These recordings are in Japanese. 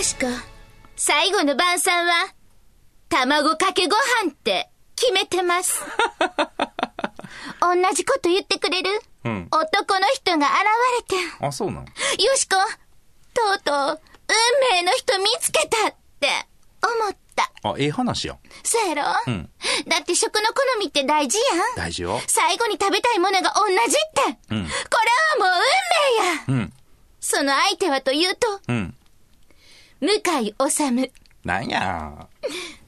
よしこ、最後の晩餐は、卵かけご飯って決めてます。同じこと言ってくれる、うん男の人が現れてん。あ、そうなの？よしこ、とうとう、運命の人見つけたって思った。あ、ええ話やん。そうやろ？うんだって食の好みって大事やん。大事よ。最後に食べたいものが同じって。うんこれはもう運命や。うん。その相手はというと、うん。向井治。なんや。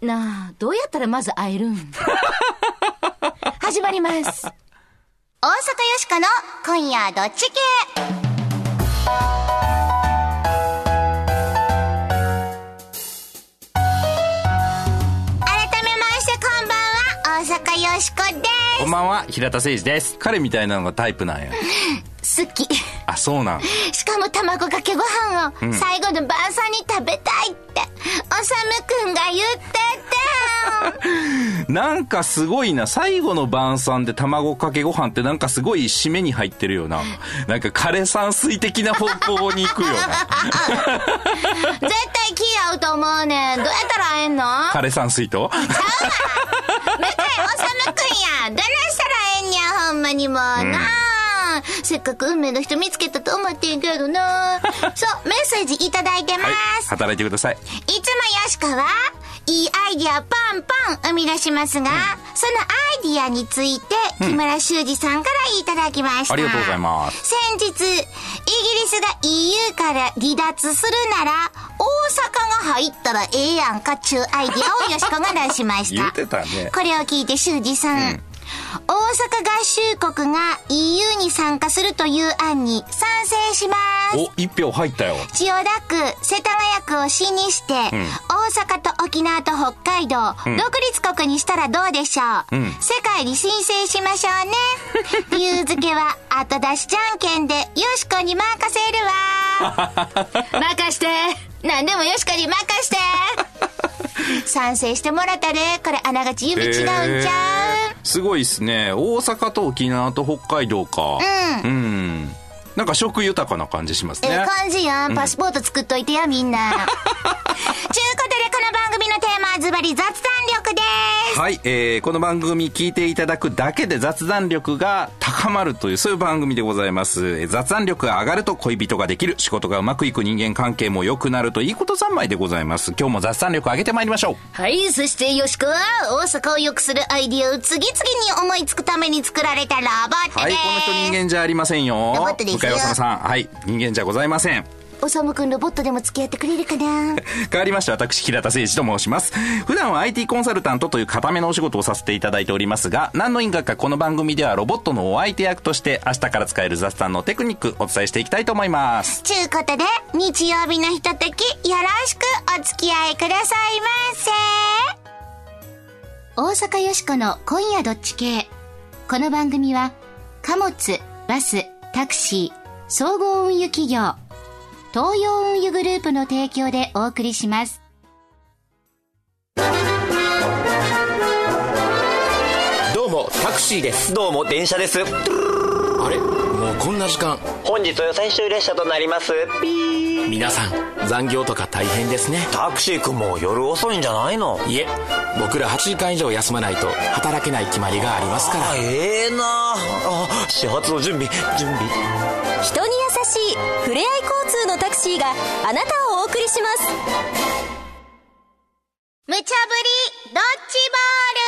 なあ、どうやったらまず会えるん？始まります。大阪よしかの今夜どっち系改めましてこんばんは、大阪よしこです。こんばんは、平田誠二です。彼みたいなのがタイプなんや。好き。あ、そうなん。しかも卵かけご飯を最後の晩餐に食べたいって、おさむくんが言ってて。なんかすごいな。最後の晩餐で卵かけご飯ってなんかすごい締めに入ってるよな。なんか枯山水的な方向に行くよな。絶対気合うと思うねん。どうやったら会えんの？枯山水と？向井おさむくんや。どないしたらええんや、ほんまにもうな。せっかく運命の人見つけたと思ってんけどな。そう、メッセージいただいてまはい。す。働いてください。いつもよしかは、いいアイディアパンパン生み出しますが、そのアイディアについて、木村修二さんからいただきました。ありがとうございます。先日、イギリスが EU から離脱するなら、大阪が入ったらええやんかっちゅうアイディアをよしこが出しました。言ってたね。これを聞いて修二さん、大阪合衆国が EU に参加するという案に賛成します。お、一票入ったよ。千代田区、世田谷区を市にして、大阪と沖縄と北海道、独立国にしたらどうでしょう、うん世界に申請しましょうね。理由付けは後出しじゃんけんで、よしこに任せるわ。任して。何でもよしこに任して。賛成してもらったで、これあながち指違うんちゃう、すごいっすね。大阪と沖縄と北海道か。うんうん。なんか食豊かな感じしますね。ええ感じやん。パスポート作っといてや、みんな。ズバリ雑談力です。はい、えー、この番組聞いていただくだけで雑談力が高まるという、そういう番組でございます。えー雑談力が上がると恋人ができる、仕事がうまくいく人間関係も良くなるといいこと三昧でございます。今日も雑談力上げてまいりましょう。はい、そしてよしこは、大阪を良くするアイディアを次々に思いつくために作られたロボットはい、です。この人人間じゃありませんよ。ロボットですよ向井治さん。はい、人間じゃございません。おさむくんロボットでも付き合ってくれるかな？変わりまして私平田誠二と申します。普段は IT コンサルタントという固めのお仕事をさせていただいておりますが何の因果かこの番組ではロボットのお相手役として明日から使える雑談のテクニックお伝えしていきたいと思います。ちゅうことで、日曜日のひととき、よろしくお付き合いくださいませ。大阪よしこの今夜どっち系。この番組は、貨物、バス、タクシー、総合運輸企業、東洋運輸グループの提供でお送りします。どうもタクシーです。どうも電車です。あれ？もうこんな時間。本日最終列車となります。ピー皆さん残業とか大変ですね。タクシー君も夜遅いんじゃないの？いえ僕ら8時間以上休まないと働けない決まりがありますから。あええなあ始発の準備準備人に優しいふれあい交通のタクシーがあなたをお送りします無茶ぶりドッジボール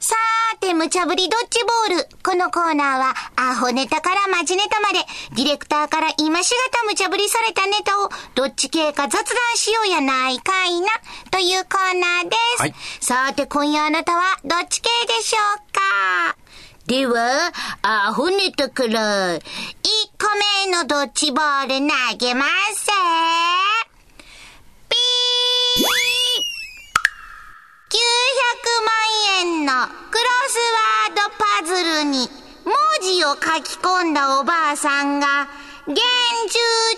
さーて、無茶ぶりドッジボール。このコーナーは、アホネタからマジネタまで、ディレクターから今しがた無茶ぶりされたネタを、どっち系か雑談しようやないかいな、というコーナーです。はい。さて、今夜あなたは、どっち系でしょうか？では、アホネタから、1個目のドッジボール投げます900万円のクロスワードパズルに文字を書き込んだおばあさんが厳重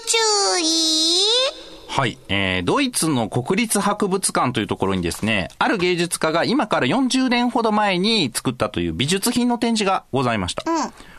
注意はい。えー、ドイツの国立博物館というところにですね、ある芸術家が今から40年ほど前に作ったという美術品の展示がございました。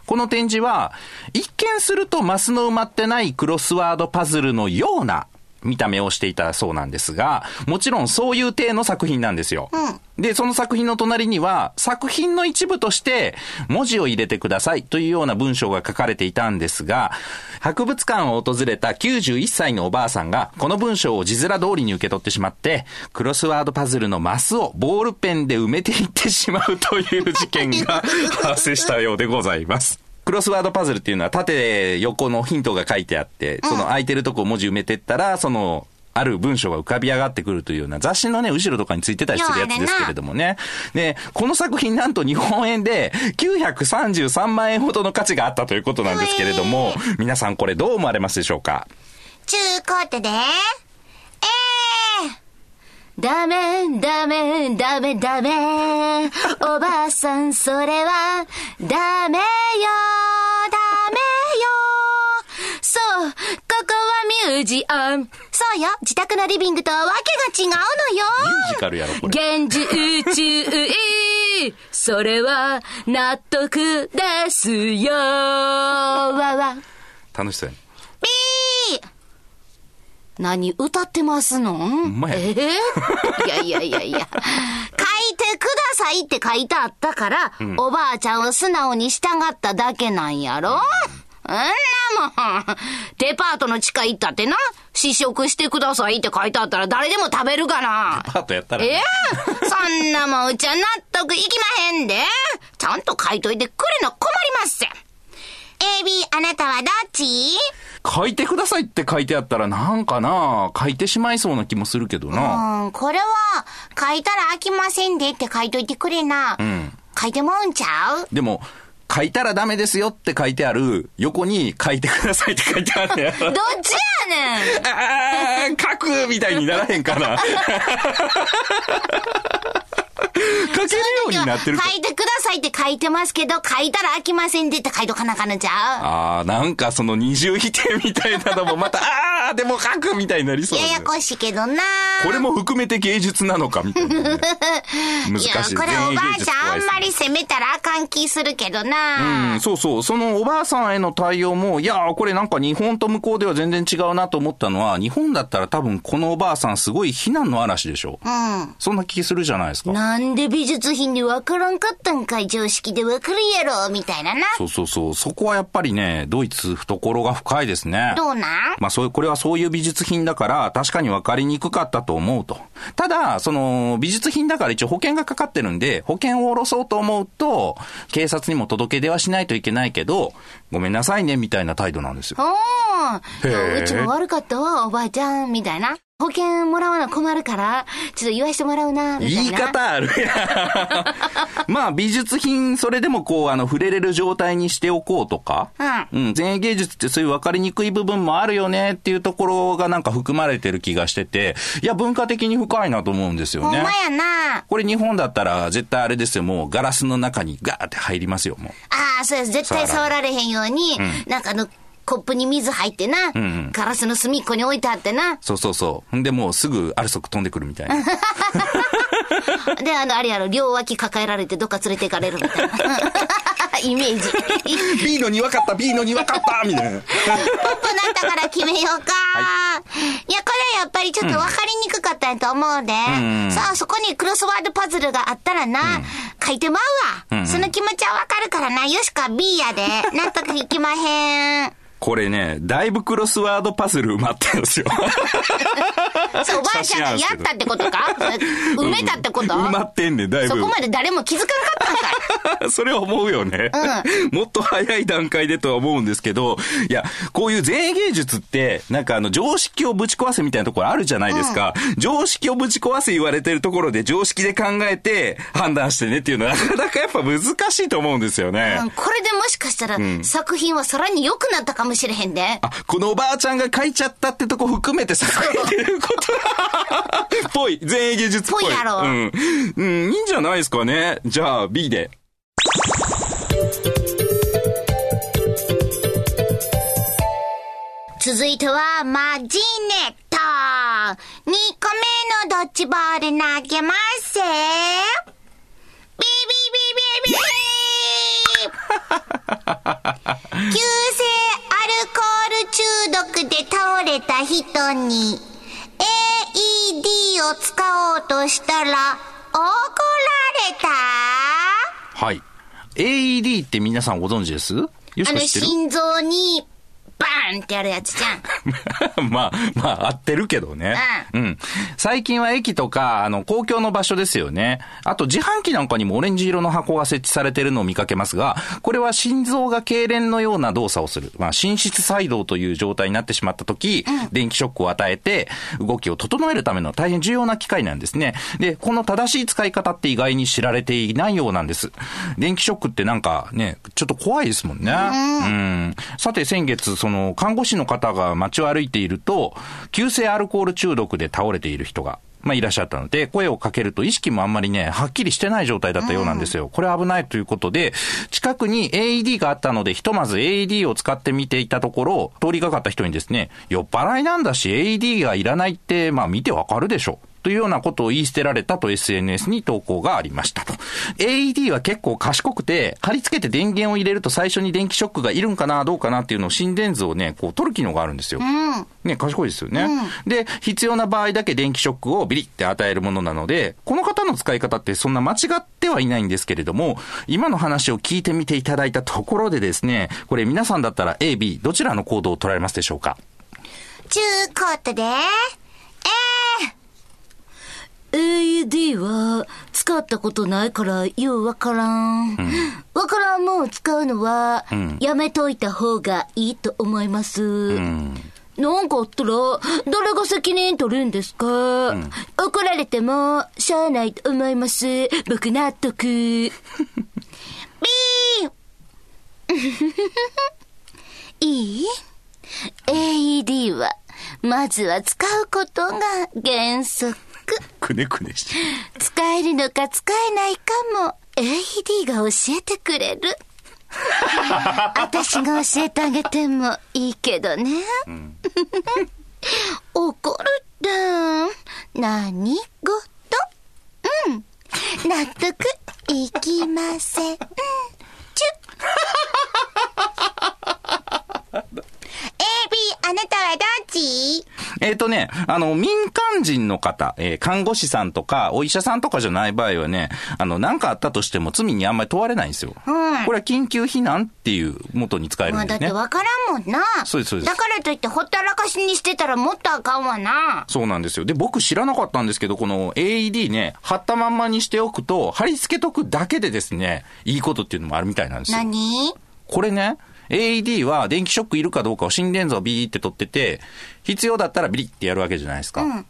この展示は、一見するとマスの埋まってないクロスワードパズルのような見た目をしていたそうなんですが、もちろんそういう体の作品なんですよ。で、その作品の隣には、作品の一部として文字を入れてくださいというような文章が書かれていたんですが、博物館を訪れた91歳のおばあさんが、この文章を字面通りに受け取ってしまって、クロスワードパズルのマスをボールペンで埋めていってしまうという事件が発生したようでございます。クロスワードパズルっていうのは縦横のヒントが書いてあって、その空いてるとこを文字埋めてったら、その、ある文章が浮かび上がってくるというような雑誌のね、後ろとかについてたりするやつですけれどもね。で、この作品なんと日本円で933万円ほどの価値があったということなんですけれども、皆さんこれどう思われますでしょうか？ちゅうことで、えダメ、ダメ、ダメ、ダメ。おばあさん、それは、ダメよ、ここはミュージアム。ー、そうよ、自宅のリビングとはわけが違うのよ。ミュージカルやろ、これ。現実それは、納得ですよ。わわ。楽しそうやね。ピー何歌ってますの？んまやえ？ーいやいやいやいや。書いてくださいって書いてあったから、おばあちゃんを素直に従っただけなんやろ、うん、なもん。デパートの地下行ったってな、試食してくださいって書いてあったら誰でも食べるかな。パートやったら、えね。えそんなもんうちは納得いきまへんで。ちゃんと書いといてくれな困ります。AB あなたはどっち？書いてくださいって書いてあったらなんかな書いてしまいそうな気もするけどな。うん、これは、書いたら飽きませんでって書いといてくれな。ん書いてもうんちゃう？でも、書いたらダメですよって書いてある横に書いてくださいって書いてあるね。どっちやねんあー、書くみたいにならへんかな。書けるようになってるか書いてくださいって書いてますけど、書いたら飽きませんでって書いとかなあかんのちゃあー、なんかその二重否定みたいなのもまた、あー、でも書くみたいになりそうややこしいけどなこれも含めて芸術なのかみたいなね、難いや、しい。これおばあちゃんあんまりり責めたらあかん気するけどうな、ん、そうそう。そのおばあさんへの対応も、いやー、これなんか日本と向こうでは全然違うなと思ったのは、日本だったら多分このおばあさんすごい非難の嵐でしょ。うん。そんな気するじゃないですか。なんで美術品でわからんかったんかい常識でわかるやろみたいなな。そうそうそう。そこはやっぱりね、ドイツ懐が深いですね。どうなん？まあそういう、これはそういう美術品だから、確かに分かりにくかったと思うと。ただ、その、美術品だから一応保険がかかってるんで、保険を下ろそうと思うと、警察にも届け出はしないといけないけど、ごめんなさいね、みたいな態度なんですよ。おー。うちも悪かったわ、おばあちゃん、みたいな。保険もらわな困るから、ちょっと言わしてもらうな、みたいな。言い方あるやん。まあ美術品、それでもこう、あの、触れれる状態にしておこうとか。うん。前衛芸術ってそういう分かりにくい部分もあるよねっていうところがなんか含まれてる気がしてて、いや、文化的に深いなと思うんですよねほんま。やな。これ日本だったら絶対あれですよ、もうガラスの中にガーって入りますよ、もう。ああ、そうです。絶対触られへんように、なんかあの、コップに水入ってな、んうんガラスの隅っこに置いてあってな。そうそうそう。んでもうすぐアルソク飛んでくるみたいな。で、あの、あれやろ、両脇抱えられてどっか連れて行かれるみたいな。イメージ。B のに分かった !B のに分かったみたいな。ポップなったから決めようか。い、や、これやっぱりちょっと分かりにくかったんやと思うで。んさあ、そこにクロスワードパズルがあったらな、書いてまうわ、その気持ちは分かるからな。よしか B やで。納得いきまへん。これね、だいぶクロスワードパズル埋まってるんですよ。そう、おばあちゃんがやったってことか？埋めたってこと？埋まってんねん、だいぶ。そこまで誰も気づかなかったんか？い。それは思うよね。もっと早い段階でとは思うんですけど、いや、こういう前衛芸術って、なんかあの、常識をぶち壊せみたいなところあるじゃないですか。常識をぶち壊せ言われてるところで常識で考えて判断してねっていうのはなかなかやっぱ難しいと思うんですよね。うんこれでもしかしたら、作品はさらに良くなったかもしれへんで。あ、このおばあちゃんが書いちゃったってとこ含めてさ、書いてること ぽい。前衛芸術っぽい。ぽいやろうん。うん、いいんじゃないですかね。じゃあ、B で。続いては、マジネット。2個目のドッジボール投げます。ビビビビビ 急性アルコール中毒で倒れた人に AED を使おうとしたら怒られた？はい。AED って皆さんご存知です？よしあのこ知ってる？心臓にバーンってやるやつじゃん。まあ、まあ、合ってるけどね。うん。最近は駅とか、あの、公共の場所ですよね。あと、自販機なんかにもオレンジ色の箱が設置されているのを見かけますが、これは心臓が痙攣のような動作をする。まあ、心室細動という状態になってしまった時、電気ショックを与えて、動きを整えるための大変重要な機械なんですね。で、この正しい使い方って意外に知られていないようなんです。電気ショックってなんかね、ちょっと怖いですもんね。うん。さて、先月、その、看護師の方が街を歩いていると、急性アルコール中毒で倒れている人が、まあ、いらっしゃったので、声をかけると意識もあんまりね、はっきりしてない状態だったようなんですよ。これ危ないということで、近くに AED があったので、ひとまず AED を使ってみていたところ、通りがかった人にですね、酔っ払いなんだし AED がいらないって、まあ見てわかるでしょ。というようなことを言い捨てられたと SNS に投稿がありましたと。AED は結構賢くて、貼り付けて電源を入れると最初に電気ショックがいるんかな、どうかなっていうのを心電図をね、こう取る機能があるんですよ。ね、賢いですよね。で、必要な場合だけ電気ショックをビリって与えるものなので、この方の使い方ってそんな間違ってはいないんですけれども、今の話を聞いてみていただいたところでですね、これ皆さんだったら A、B、どちらの行動を取られますでしょうか？ちゅうことで、え AED は使ったことないからようわからん。わからんもんを使うのはやめといた方がいいと思います。なんかあったら誰が責任取るんですか、怒られてもしゃあないと思います。僕納得。ー、いい ?AED はまずは使うことが原則。くねくねして。使えるのか使えないかも AED が教えてくれる。私が教えてあげてもいいけどね。怒るって何事？うん。納得いきません。チュッ。A、B、あなたはどっち？えっ、とね、あの、民間人の方、えー看護師さんとか、お医者さんとかじゃない場合はね、あの、何かあったとしても罪にあんまり問われないんですよ。これは緊急避難っていう元に使えるまあんですね。だってわからんもんな。そうですそうですだからといってほったらかしにしてたらもっとあかんわな。そうなんですよ。で、僕知らなかったんですけど、この AED ね、貼ったまんまにしておくと、貼り付けとくだけでですね、いいことっていうのもあるみたいなんですよ。何？これね、AED は電気ショックいるかどうかを心電図をビーって取ってて、必要だったらビリってやるわけじゃないですか。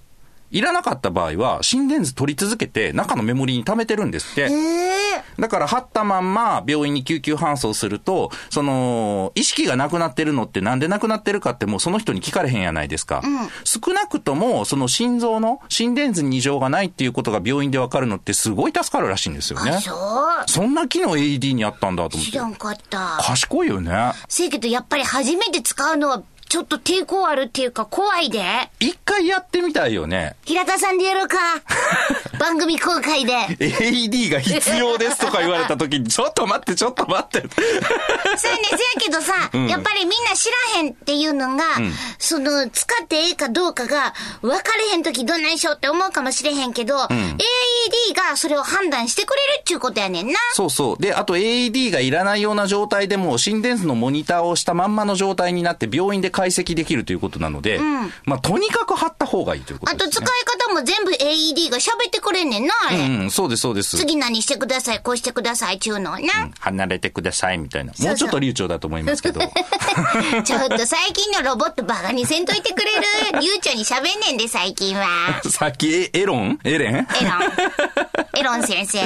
いらなかった場合は、心電図取り続けて、中のメモリに溜めてるんですって。ええだから、貼ったまんま病院に救急搬送すると、その、意識がなくなってるのってなんでなくなってるかってもうその人に聞かれへんやないですか。少なくとも、その心臓の心電図に異常がないっていうことが病院でわかるのってすごい助かるらしいんですよね。そう。そんな機能 AED にあったんだと思って。知らんかった。賢いよね。せやけどやっぱり初めて使うのはちょっと抵抗あるっていうか怖いで。一回やってみたいよね。平田さんでやろうか。番組公開で。AED が必要ですとか言われた時に、ちょっと待って、ちょっと待って。そうやね、せやけどさ、やっぱりみんな知らへんっていうのが、その、使ってええかどうかが、分かれへんときどんなんしようって思うかもしれへんけど、AED がそれを判断してくれるっちゅうことやねんな。そうそう。で、あと AED がいらないような状態でも、心電図のモニターをしたまんまの状態になって病院で解析できるということなので、まあ、とにかく貼った方がいいということあとです、ね。使い方も全部 AED が喋ってくれんねんな、あれ。うん、そうです、そうです。次何してください、こうしてください、ちゅうのをな。離れてください、みたいな。そうもうちょっと流暢だと思いますけど。ちょっと最近のロボットバカにせんといてくれる 流暢に喋んねんで、最近は。さっき、エエロン？エレン？エロン。エロン先生。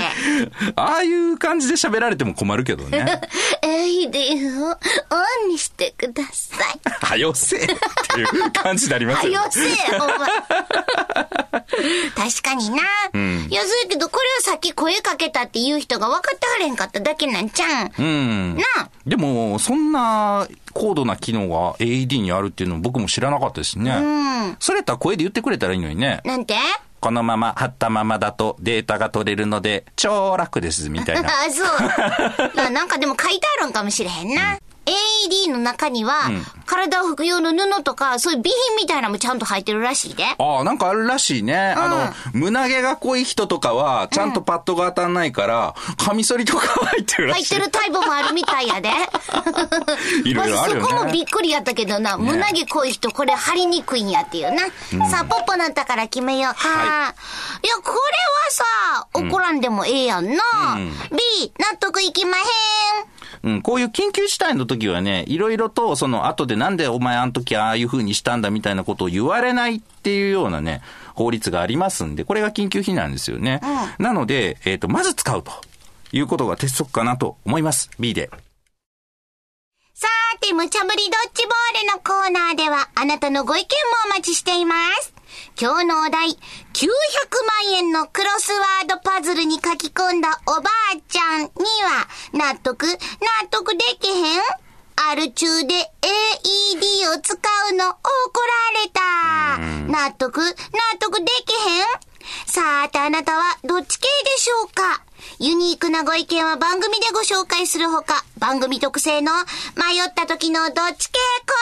ああいう感じで喋られても困るけどね。AED をオンにしてください。はよせえっていう感じになりますよね。はよせえ、お前。確かにな。いや、そうやけど、これはさっき声かけたっていう人が分かってはれんかっただけなんちゃうん。うん。なあ。でも、そんな高度な機能が AED にあるっていうの僕も知らなかったですね。うん。それやったら声で言ってくれたらいいのにね。なんて？このまま貼ったままだとデータが取れるので超楽です、みたいな。あ、そう。ななんかでも書いてあるんかもしれへんな。AED の中には、体を拭く用の布とか、そういう備品みたいなのもちゃんと入ってるらしいで。ああ、なんかあるらしいね。あの、胸毛が濃い人とかは、ちゃんとパッドが当たんないから、カミソリとか入ってるらしい。入ってるタイプもあるみたいやで。いろいろあるよねそこもびっくりやったけどな、胸毛濃い人これ貼りにくいんやっていうな。さあ、ポッポなったから決めようか。、はいや、これはさ、怒らんでもええやんな。B、納得いきまへん。うん、こういう緊急事態の時はね、いろいろと、その後でなんでお前あの時ああいう風にしたんだみたいなことを言われないっていうようなね、法律がありますんで、これが緊急避難ですよね。なので、えっ、と、まず使うということが鉄則かなと思います。B で。さーて、無茶ぶりドッジボールのコーナーでは、あなたのご意見もお待ちしています。今日のお題、900万円のクロスワードパズルに書き込んだおばあちゃんには、納得、納得できへん？アル中で AED を使うの怒られた。納得、納得できへん？さてあなたはどっち系でしょうか？ユニークなご意見は番組でご紹介するほか、番組特製の迷った時のどっち系コ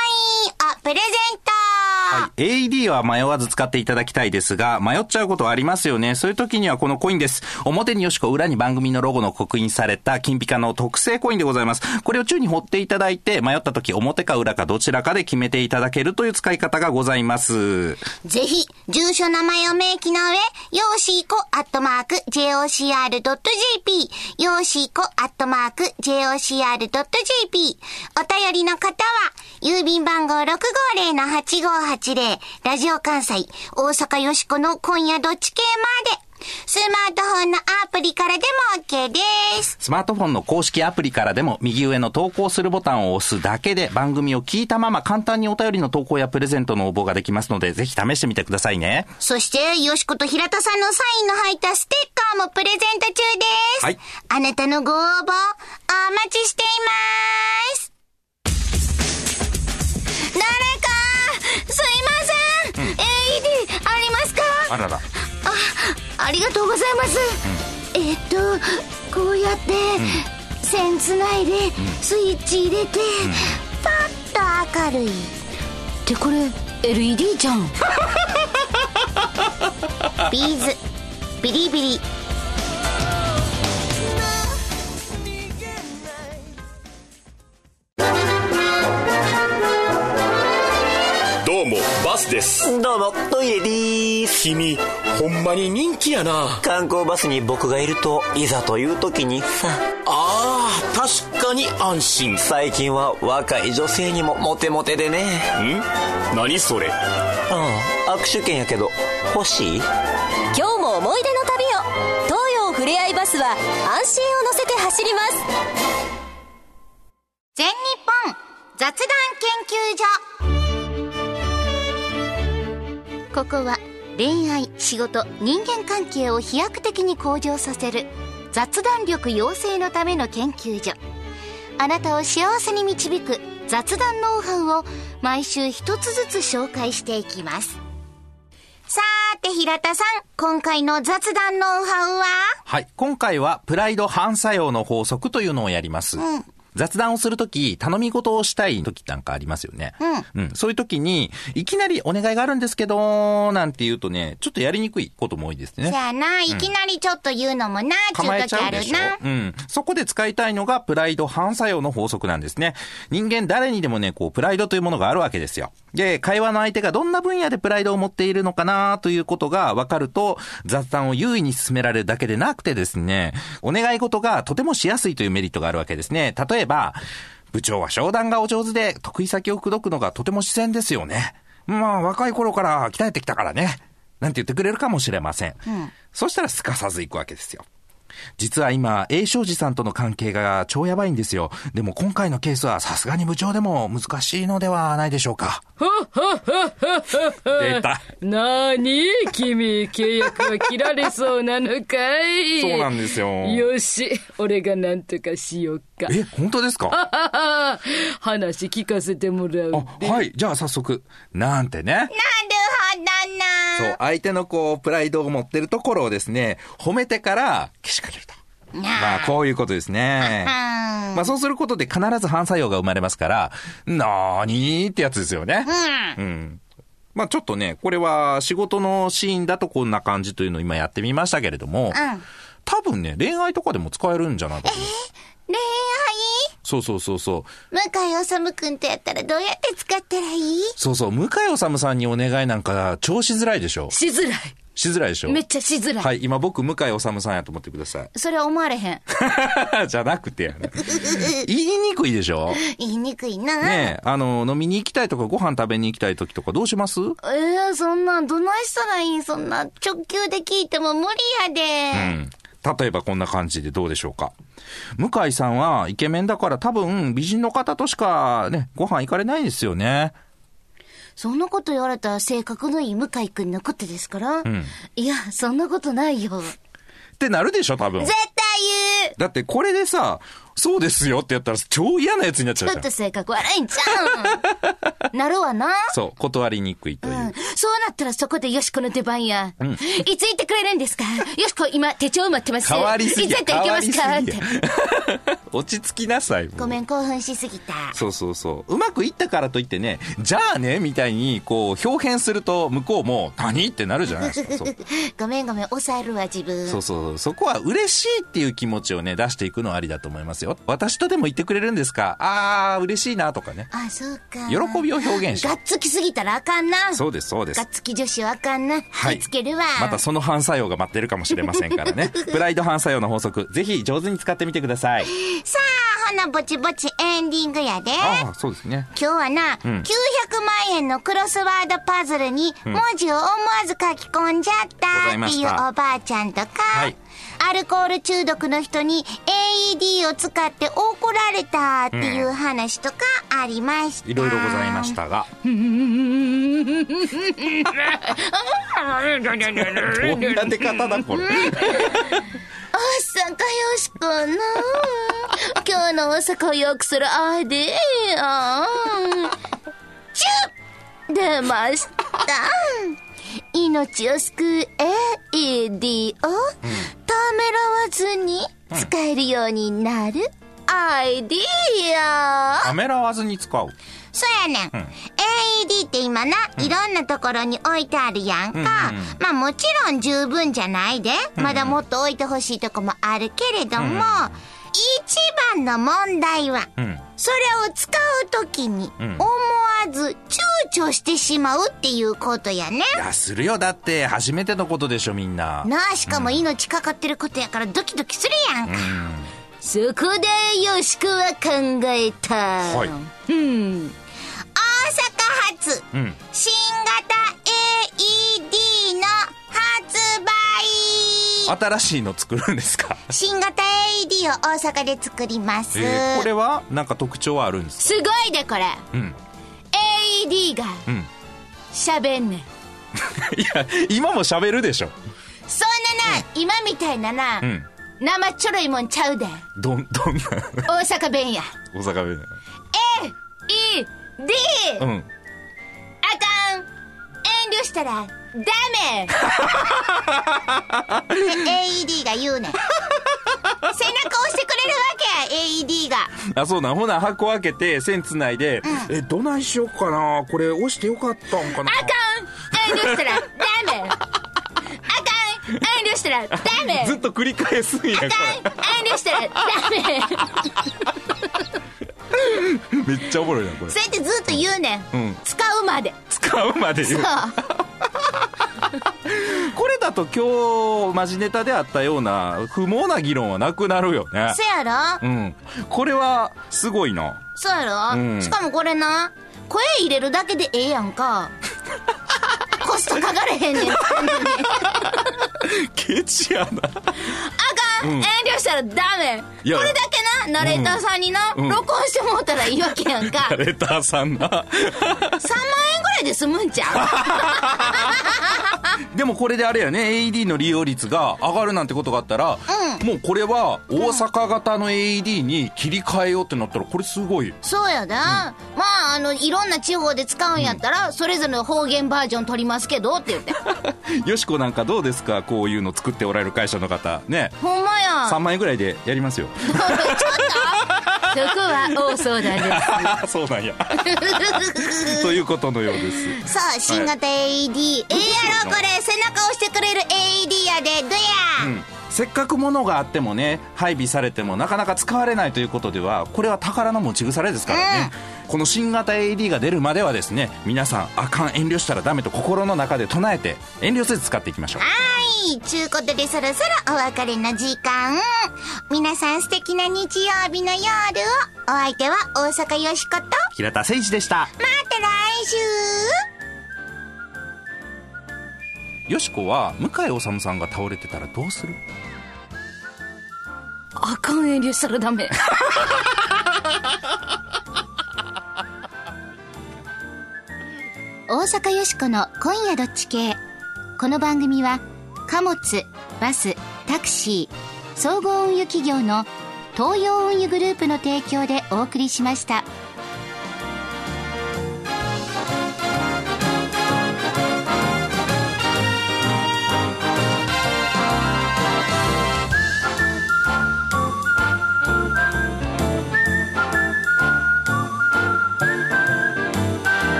インをプレゼント、はい AED は迷わず使っていただきたいですが、迷っちゃうことはありますよね。そういう時にはこのコインです。表によしこ、裏に番組のロゴの刻印された金ピカの特製コインでございます。これを宙に掘っていただいて、迷った時表か裏かどちらかで決めていただけるという使い方がございます。ぜひ、住所名前を明記の上、よーしーこアットマーク jocr.jp、よーしーこアットマーク jocr.jp、お便りの方は、郵便番号650-8580、ラジオ関西、大阪よしこの今夜どっち系まで、スマートフォンのアプリからでも OK です。スマートフォンの公式アプリからでも右上の投稿するボタンを押すだけで番組を聞いたまま簡単にお便りの投稿やプレゼントの応募ができますので、ぜひ試してみてくださいね。そして、よしこと平田さんのサインの入ったステッカーもプレゼント中です。はいあなたのご応募、お待ちしています。誰か、すいません、AED ありますか？あらら。ありがとうございます。えっと、こうやって、線つないで、スイッチ入れて、パッと明るい。ってこれ、LED じゃん？ビーズ、ビリビリ。スです。どうも、トイレでーす。君ほんまに人気やな。観光バスに僕がいると、いざという時にさ、あー確かに安心。最近は若い女性にもモテモテでね。ん？何それ？ああ、握手券やけど、欲しい？今日も思い出の旅を。東洋ふれあいバスは安心を乗せて走ります。全日本雑談研究所ここは恋愛、仕事、人間関係を飛躍的に向上させる雑談力養成のための研究所あなたを幸せに導く雑談ノウハウを毎週一つずつ紹介していきますさーて平田さん今回の雑談ノウハウは？はい。今回は、プライド反作用の法則というのをやります。雑談をするとき、頼み事をしたいときなんかありますよね。うん。そういうときに、いきなりお願いがあるんですけど、なんて言うとね、ちょっとやりにくいことも多いですねじ。ゃあな、いきなりちょっと言うのもな、ちゅう時あるな。うん。そこで使いたいのがプライド反作用の法則なんですね。人間誰にでもね、こう、プライドというものがあるわけですよ。で、会話の相手がどんな分野でプライドを持っているのかなということが分かると、雑談を優位に進められるだけでなくてですね、お願い事がとてもしやすいというメリットがあるわけですね。例えば、部長は商談がお上手で得意先を口説くのがとても自然ですよね。まあ、若い頃から鍛えてきたからね。なんて言ってくれるかもしれません。そしたらすかさず行くわけですよ。実は今、A 庄司さんとの関係が超やばいんですよ。でも今回のケースはさすがに部長でも難しいのではないでしょうか。出た。なーに君、契約は切られそうなのかい？そうなんですよ。よし、俺がなんとかしようか。え、本当ですか？話聞かせてもらうあ、はい。じゃあ早速。なんてね。なるほどなそう、相手のこう、プライドを持ってるところをですね、褒めてから、けしかけると。まあ、こういうことですね。まあ、そうすることで必ず反作用が生まれますから、なーにーってやつですよね。うん。まあ、ちょっとね、これは仕事のシーンだとこんな感じというのを今やってみましたけれども、多分ね、恋愛とかでも使えるんじゃないかと思う。恋愛？そうそうそうそう。向井治くんとやったらどうやって使ったらいい？そうそう、向井治さんにお願いなんか超しづらいでしょしづらい。しづらいでしょめっちゃしづらい。はい、今僕、向井治さんやと思ってくださそれは思われへん。い。じゃなくてやね。言いにくいでしょ言いにくいな。ねえ、あの、飲みに行きたいとかご飯食べに行きたい時とかどうします？うえー、そんなんどないしたらいいそんな直球で聞いても無理やで。ん。例えばこんな感じでどうでしょうか。向井さんはイケメンだから多分美人の方としかね、ご飯行かれないんですよね。そんなこと言われたら性格のいい向井くんのことですから。いや、そんなことないよ。ってなるでしょ、多分絶。対言うだってこれでさ、そうですよってやったら超嫌なやつになっちゃうじゃんちょっと。性格悪いんちゃうんなるわな。そう、断りにくいという。うんそうなったらそこでよしこの出番や。いつ行ってくれるんですか？よしこ今手帳待ってます。変わりすぎやいつやったら行けますか？変わってりす。ぎ や落ち着きなさい。もうごめん、興奮しすぎた。そうそうそう。うまくいったからといってね、じゃあね、みたいに、こう、表現すると、向こうも、何ってなるじゃないですか。そう ごめんごめん、抑えるわ、自分。そうそう。そこは嬉しいっていう気持ちをね、出していくのはありだと思いますよ。私とでも言ってくれるんですか？あー、嬉しいなとかね。あ、そうか。喜びを表現しがっつきすぎたらあかんな。そうです、そうですがっ。つき女子はあかんな。はい気つけるわ。またその反作用が待ってるかもしれませんからね。プライド反作用の法則、ぜひ上手に使ってみてください。さあ、ほな、ぼちぼちエンディングやで。ああ、そうですね。今日はな、900万円のクロスワードパズルに文字を思わず書き込んじゃったっていうおばあちゃんとか、はいアルコール中毒の人に AED を使って怒られたっていう話とかありました。いろいろございましたが。どんな出方だ、これ。大阪よしこな今日の大阪をよくするアイデアチュッ出ました命を救う AED をためらわずに使えるようになるアイデアためらわずに使う。そうやねん。AED って今な、いろんなところに置いてあるやんか。まあもちろん十分じゃないで。まだもっと置いてほしいとこもあるけれども、一番の問題は、んそれを使うときに、思わず躊躇してしまうっていうことやね。いや、するよ。だって、初めてのことでしょ、みんな。なあ、しかも命かかってることやからドキドキするやんか。そこで、よしこは考えた。はいうん。大阪発、うん。新型 AED 新しいの作るんですか？新型 AED を大阪で作ります。えー、これは、なんか特徴はあるんですか？すごいで、これ。うん。AED がうん。喋んねん。いや、今も喋るでしょ。そんなな、今みたいなな、うん。生ちょろいもんちゃうで。どん、どんな、大阪弁や。大阪弁。AED! うん。あかん遠慮したらダメ。AED が言うねん。背中押してくれるわけ。や AED が。あ、そうなん。ほな、箱開けて、線つないで、え、どないしようかな。これ押してよかったんかな。あかん。遠慮したらダメ。あかん。遠慮したらダメ。ずっと繰り返すんや、こあかん。遠慮したらダメ。れ。めっちゃおもろいな、これ。そうやってずっと言うねん、うん。使うまで。使うまで言う。これだと今日、マジネタであったような、不毛な議論はなくなるよね。そやろ？うん。これは、すごいな。そうやろ、うん。しかもこれな声入れるだけでええやんか。コストかかれへんねん。ケチやな。あかうん。遠慮したらダメ。これだけなナレーターさんにな、うん。録音してもうたらいいわけやんか、3万レターさんな。円ぐらいで済むんちゃう でもこれであれやね、AED の利用率が上がるなんてことがあったら、もうこれは大阪型の AED に切り替えようってなったら、これすごい。そうやな、まああのいろんな地方で使うんやったら、それぞれの方言バージョン取りますけどって言って よしこなんかどうですかこういうの作っておられる会社の方。ね。ほんまや3万円ぐらいでやりますよ。ちょっとそこは大相談です。そうなんや。ということのようです。さあ新型 AED、ええやろこれ背中押してくれる AED やでどや、せっかく物があってもね配備されてもなかなか使われないということではこれは宝の持ち腐れですからね、この新型 AD が出るまではですね皆さんあかん遠慮したらダメと心の中で唱えて遠慮せず使っていきましょう。はい。ちゅうことでそろそろお別れの時間。皆さん素敵な日曜日の夜を。お相手は大阪よしこと。ま平田誠一でした。た来週よしこは向井治さんが倒れてたらどうする？あかん遠慮したらダメ。大阪よしこの今夜どっち系。この番組は貨物バスタクシー総合運輸企業の東洋運輸グループの提供でお送りしました。